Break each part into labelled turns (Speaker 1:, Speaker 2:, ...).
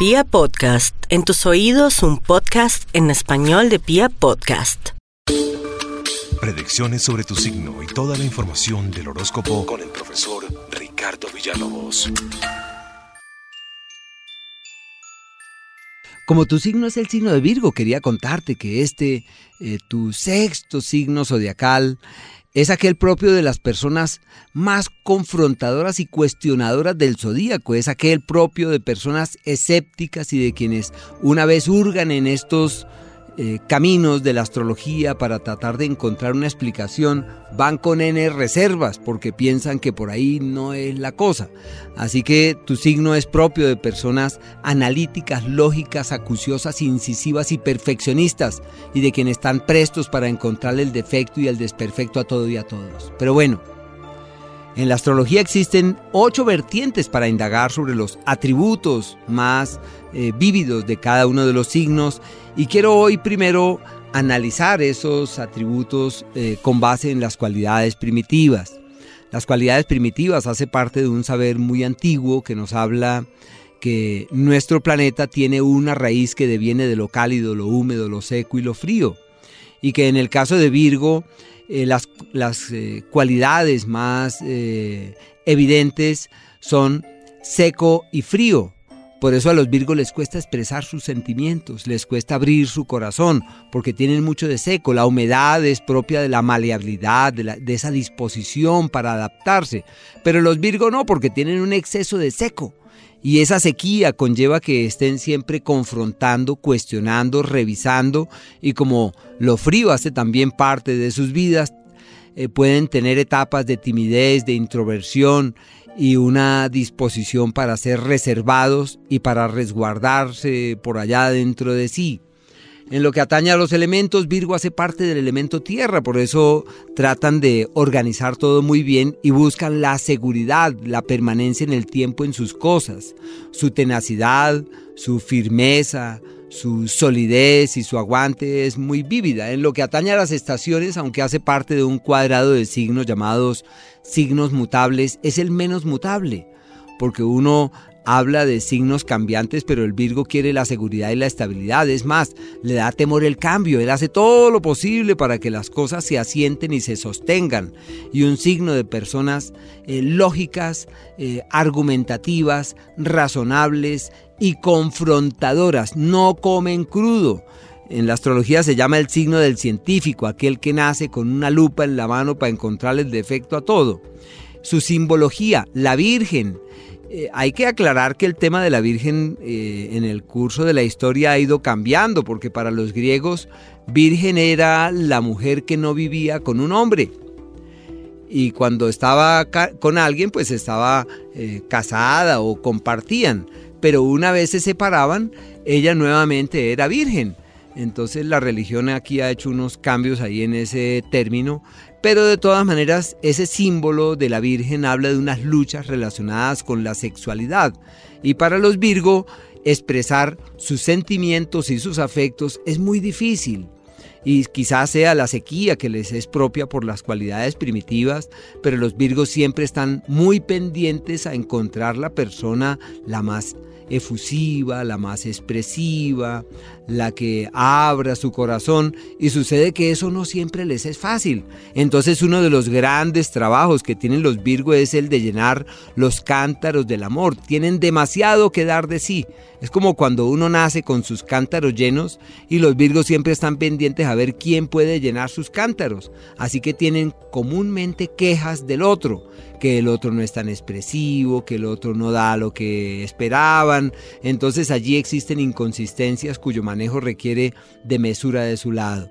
Speaker 1: Pia Podcast, en tus oídos un podcast en español de Pia Podcast.
Speaker 2: Predicciones sobre tu signo y toda la información del horóscopo con el profesor Ricardo Villalobos.
Speaker 3: Como tu signo es el signo de Virgo, quería contarte que este, eh, tu sexto signo zodiacal, es aquel propio de las personas más confrontadoras y cuestionadoras del zodíaco, es aquel propio de personas escépticas y de quienes una vez hurgan en estos eh, caminos de la astrología para tratar de encontrar una explicación, van con N reservas porque piensan que por ahí no es la cosa. Así que tu signo es propio de personas analíticas, lógicas, acuciosas, incisivas y perfeccionistas y de quienes están prestos para encontrar el defecto y el desperfecto a todo y a todos. Pero bueno, en la astrología existen ocho vertientes para indagar sobre los atributos más eh, vívidos de cada uno de los signos y quiero hoy primero analizar esos atributos eh, con base en las cualidades primitivas. Las cualidades primitivas hace parte de un saber muy antiguo que nos habla que nuestro planeta tiene una raíz que deviene de lo cálido, lo húmedo, lo seco y lo frío. Y que en el caso de Virgo, eh, las, las eh, cualidades más evidentes son seco y frío. Por eso a los Virgos les cuesta expresar sus sentimientos, les cuesta abrir su corazón, porque tienen mucho de seco. La humedad es propia de la maleabilidad, de, esa disposición para adaptarse. Pero los Virgos no, porque tienen un exceso de seco. Y esa sequía conlleva que estén siempre confrontando, cuestionando, revisando. Y como lo frío hace también parte de sus vidas, eh, pueden tener etapas de timidez, de introversión y una disposición para ser reservados y para resguardarse por allá dentro de sí. En lo que atañe a los elementos, Virgo hace parte del elemento tierra, por eso tratan de organizar todo muy bien y buscan la seguridad, la permanencia en el tiempo en sus cosas, su tenacidad, su firmeza, su solidez y su aguante es muy vívida. En lo que atañe a las estaciones, aunque hace parte de un cuadrado de signos llamados signos mutables, es el menos mutable, porque uno habla de signos cambiantes, pero el Virgo quiere la seguridad y la estabilidad. Es más, le da temor el cambio. Él hace todo lo posible para que las cosas se asienten y se sostengan. Y un signo de personas eh, lógicas, eh, argumentativas, razonables y confrontadoras. No comen crudo. En la astrología se llama el signo del científico, aquel que nace con una lupa en la mano para encontrar el defecto a todo. Su simbología, la Virgen. Eh, hay que aclarar que el tema de la Virgen eh, en el curso de la historia ha ido cambiando, porque para los griegos Virgen era la mujer que no vivía con un hombre. Y cuando estaba con alguien, pues estaba eh, casada o compartían pero una vez se separaban, ella nuevamente era virgen. Entonces la religión aquí ha hecho unos cambios ahí en ese término, pero de todas maneras ese símbolo de la Virgen habla de unas luchas relacionadas con la sexualidad. Y para los Virgo, expresar sus sentimientos y sus afectos es muy difícil y quizás sea la sequía que les es propia por las cualidades primitivas, pero los Virgos siempre están muy pendientes a encontrar la persona la más efusiva, la más expresiva, la que abra su corazón y sucede que eso no siempre les es fácil. Entonces uno de los grandes trabajos que tienen los Virgos es el de llenar los cántaros del amor. Tienen demasiado que dar de sí. Es como cuando uno nace con sus cántaros llenos y los Virgos siempre están pendientes a ver quién puede llenar sus cántaros. Así que tienen comúnmente quejas del otro, que el otro no es tan expresivo, que el otro no da lo que esperaban. Entonces allí existen inconsistencias cuyo manejo requiere de mesura de su lado.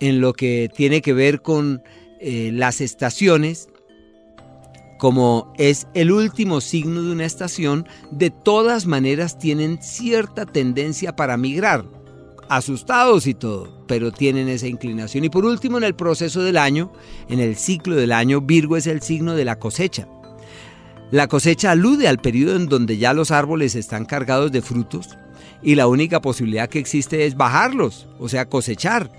Speaker 3: En lo que tiene que ver con eh, las estaciones, como es el último signo de una estación, de todas maneras tienen cierta tendencia para migrar, asustados y todo, pero tienen esa inclinación. Y por último, en el proceso del año, en el ciclo del año, Virgo es el signo de la cosecha. La cosecha alude al periodo en donde ya los árboles están cargados de frutos y la única posibilidad que existe es bajarlos, o sea, cosechar.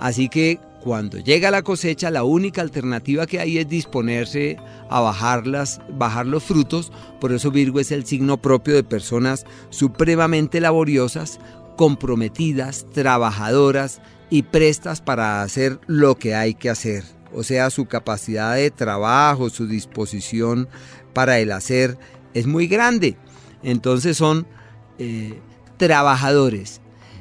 Speaker 3: Así que Cuando llega la cosecha, la única alternativa que hay es disponerse a bajarlas, bajar los frutos. Por eso Virgo es el signo propio de personas supremamente laboriosas, comprometidas, trabajadoras y prestas para hacer lo que hay que hacer. O sea, su capacidad de trabajo, su disposición para el hacer es muy grande. Entonces son eh, trabajadores,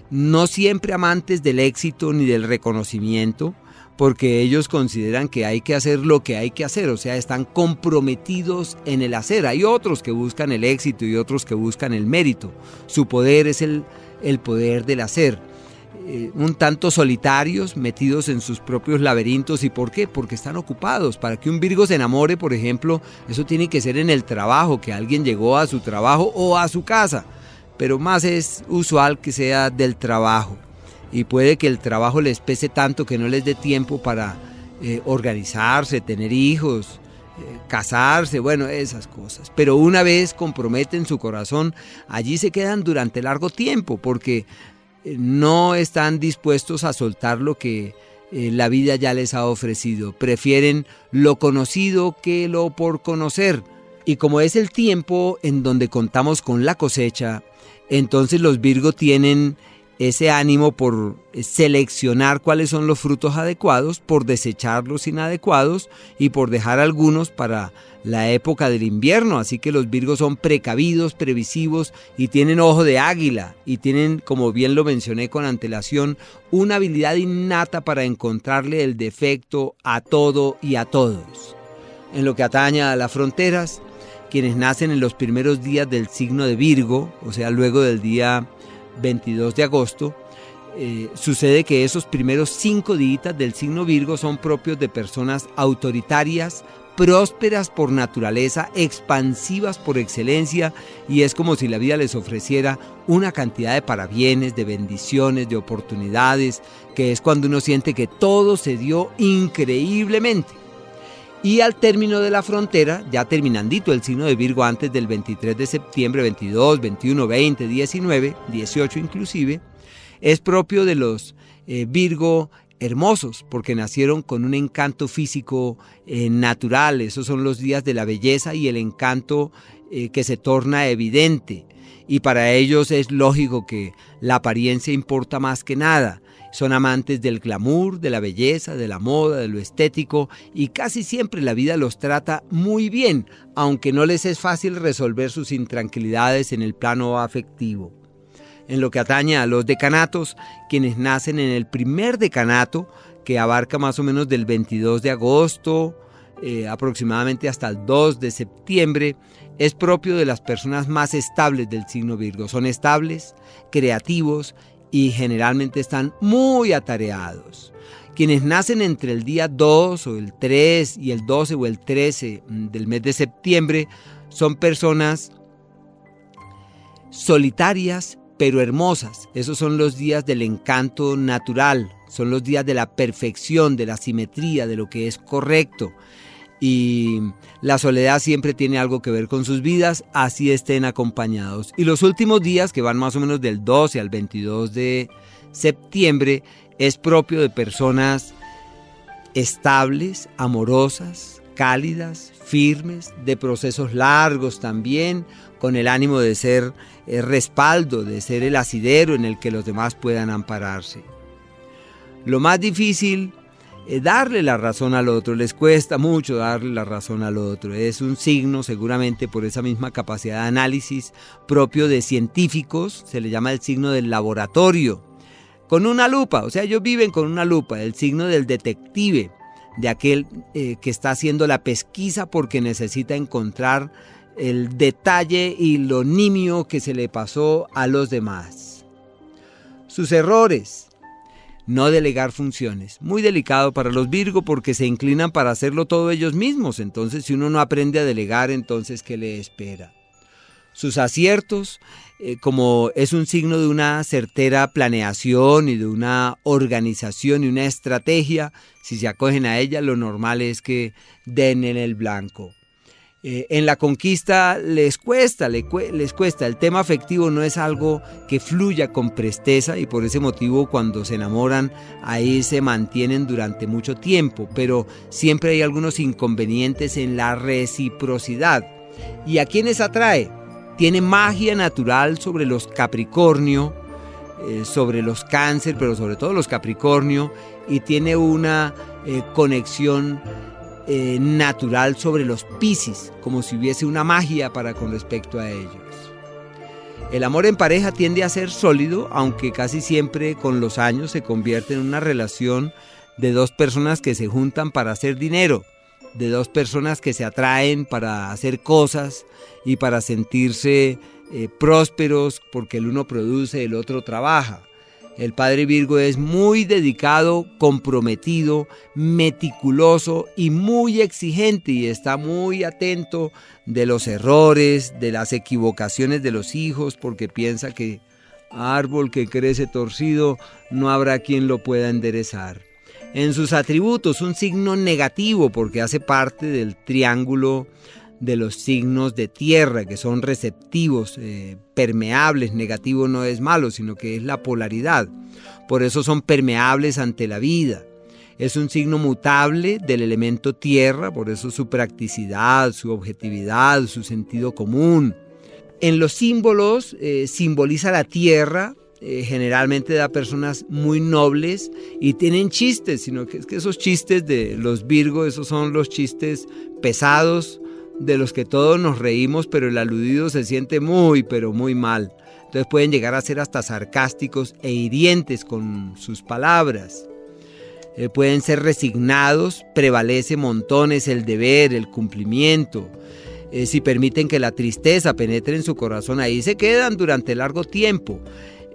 Speaker 3: no siempre amantes del éxito ni del reconocimiento, porque ellos consideran que hay que hacer lo que hay que hacer, o sea, están comprometidos en el hacer. Hay otros que buscan el éxito y otros que buscan el mérito. Su poder es el, el poder del hacer. Eh, un tanto solitarios, metidos en sus propios laberintos. ¿Y por qué? Porque están ocupados. Para que un Virgo se enamore, por ejemplo, eso tiene que ser en el trabajo, que alguien llegó a su trabajo o a su casa. Pero más es usual que sea del trabajo. Y puede que el trabajo les pese tanto que no les dé tiempo para eh, organizarse, tener hijos, eh, casarse, bueno, esas cosas. Pero una vez comprometen su corazón, allí se quedan durante largo tiempo, porque no están dispuestos a soltar lo que eh, la vida ya les ha ofrecido. Prefieren lo conocido que lo por conocer. Y como es el tiempo en donde contamos con la cosecha, entonces los Virgo tienen ese ánimo por seleccionar cuáles son los frutos adecuados, por desechar los inadecuados y por dejar algunos para la época del invierno. Así que los Virgos son precavidos, previsivos y tienen ojo de águila y tienen, como bien lo mencioné con antelación, una habilidad innata para encontrarle el defecto a todo y a todos. En lo que atañe a las fronteras, quienes nacen en los primeros días del signo de Virgo, o sea, luego del día 22 de agosto, eh, sucede que esos primeros cinco días del signo Virgo son propios de personas autoritarias, prósperas por naturaleza, expansivas por excelencia, y es como si la vida les ofreciera una cantidad de parabienes, de bendiciones, de oportunidades, que es cuando uno siente que todo se dio increíblemente. Y al término de la frontera, ya terminandito el signo de Virgo antes del 23 de septiembre, 22, 21, 20, 19, 18 inclusive, es propio de los eh, Virgo hermosos, porque nacieron con un encanto físico eh, natural. Esos son los días de la belleza y el encanto eh, que se torna evidente. Y para ellos es lógico que la apariencia importa más que nada. Son amantes del glamour, de la belleza, de la moda, de lo estético y casi siempre la vida los trata muy bien, aunque no les es fácil resolver sus intranquilidades en el plano afectivo. En lo que atañe a los decanatos, quienes nacen en el primer decanato, que abarca más o menos del 22 de agosto eh, aproximadamente hasta el 2 de septiembre, es propio de las personas más estables del signo Virgo. Son estables, creativos y generalmente están muy atareados. Quienes nacen entre el día 2 o el 3 y el 12 o el 13 del mes de septiembre son personas solitarias pero hermosas. Esos son los días del encanto natural, son los días de la perfección, de la simetría, de lo que es correcto y la soledad siempre tiene algo que ver con sus vidas, así estén acompañados. Y los últimos días, que van más o menos del 12 al 22 de septiembre, es propio de personas estables, amorosas, cálidas, firmes, de procesos largos también, con el ánimo de ser el respaldo, de ser el asidero en el que los demás puedan ampararse. Lo más difícil eh, darle la razón al otro, les cuesta mucho darle la razón al otro. Es un signo seguramente por esa misma capacidad de análisis propio de científicos, se le llama el signo del laboratorio, con una lupa, o sea, ellos viven con una lupa, el signo del detective, de aquel eh, que está haciendo la pesquisa porque necesita encontrar el detalle y lo nimio que se le pasó a los demás. Sus errores, no delegar funciones. Muy delicado para los Virgo porque se inclinan para hacerlo todo ellos mismos. Entonces, si uno no aprende a delegar, entonces, ¿qué le espera? Sus aciertos, eh, como es un signo de una certera planeación y de una organización y una estrategia, si se acogen a ella, lo normal es que den en el blanco. Eh, en la conquista les cuesta, les, cuesta. El tema afectivo no es algo que fluya con presteza y por ese motivo cuando se enamoran ahí se mantienen durante mucho tiempo, pero siempre hay algunos inconvenientes en la reciprocidad. ¿Y a quiénes atrae? Tiene magia natural sobre los Capricornio, eh, sobre los Cáncer, pero sobre todo los Capricornio, y tiene una eh, conexión eh, natural sobre los Piscis, como si hubiese una magia para con respecto a ellos. El amor en pareja tiende a ser sólido, aunque casi siempre con los años se convierte en una relación de dos personas que se juntan para hacer dinero, de dos personas que se atraen para hacer cosas y para sentirse eh, prósperos porque el uno produce, el otro trabaja. El padre Virgo es muy dedicado, comprometido, meticuloso y muy exigente y está muy atento de los errores, de las equivocaciones de los hijos porque piensa que árbol que crece torcido no habrá quien lo pueda enderezar. En sus atributos un signo negativo porque hace parte del triángulo de los signos de tierra, que son receptivos, eh, permeables, negativo no es malo, sino que es la polaridad. Por eso son permeables ante la vida. Es un signo mutable del elemento tierra, por eso su practicidad, su objetividad, su sentido común. En los símbolos eh, simboliza la tierra, eh, generalmente da personas muy nobles y tienen chistes, sino que es que esos chistes de los Virgos, esos son los chistes pesados, de los que todos nos reímos, pero el aludido se siente muy, pero muy mal. Entonces pueden llegar a ser hasta sarcásticos e hirientes con sus palabras. Eh, pueden ser resignados, prevalece montones el deber, el cumplimiento. Eh, si permiten que la tristeza penetre en su corazón, ahí se quedan durante largo tiempo.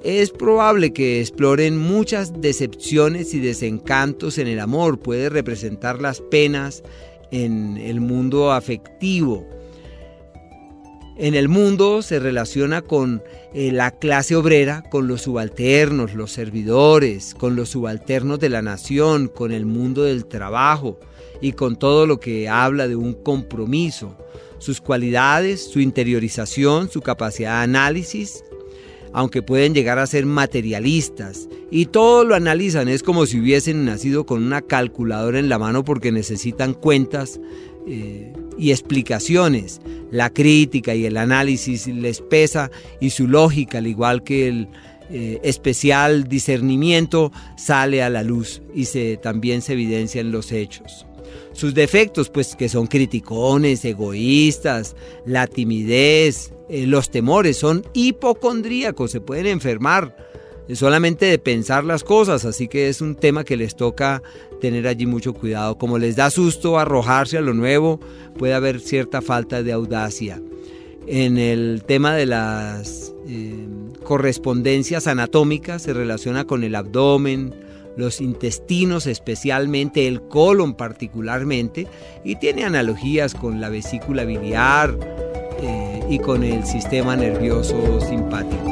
Speaker 3: Es probable que exploren muchas decepciones y desencantos en el amor. Puede representar las penas en el mundo afectivo. En el mundo se relaciona con eh, la clase obrera, con los subalternos, los servidores, con los subalternos de la nación, con el mundo del trabajo y con todo lo que habla de un compromiso. Sus cualidades, su interiorización, su capacidad de análisis, aunque pueden llegar a ser materialistas, y todo lo analizan, es como si hubiesen nacido con una calculadora en la mano porque necesitan cuentas eh, y explicaciones. La crítica y el análisis les pesa y su lógica, al igual que el eh, especial discernimiento, sale a la luz y también se evidencia en los hechos. Sus defectos, pues que son criticones, egoístas, la timidez, eh, los temores, son hipocondríacos, se pueden enfermar eh, solamente de pensar las cosas, así que es un tema que les toca tener allí mucho cuidado. Como les da susto arrojarse a lo nuevo, puede haber cierta falta de audacia. En el tema de las eh, correspondencias anatómicas se relaciona con el abdomen, los intestinos especialmente, el colon particularmente, y tiene analogías con la vesícula biliar eh, y con el sistema nervioso simpático.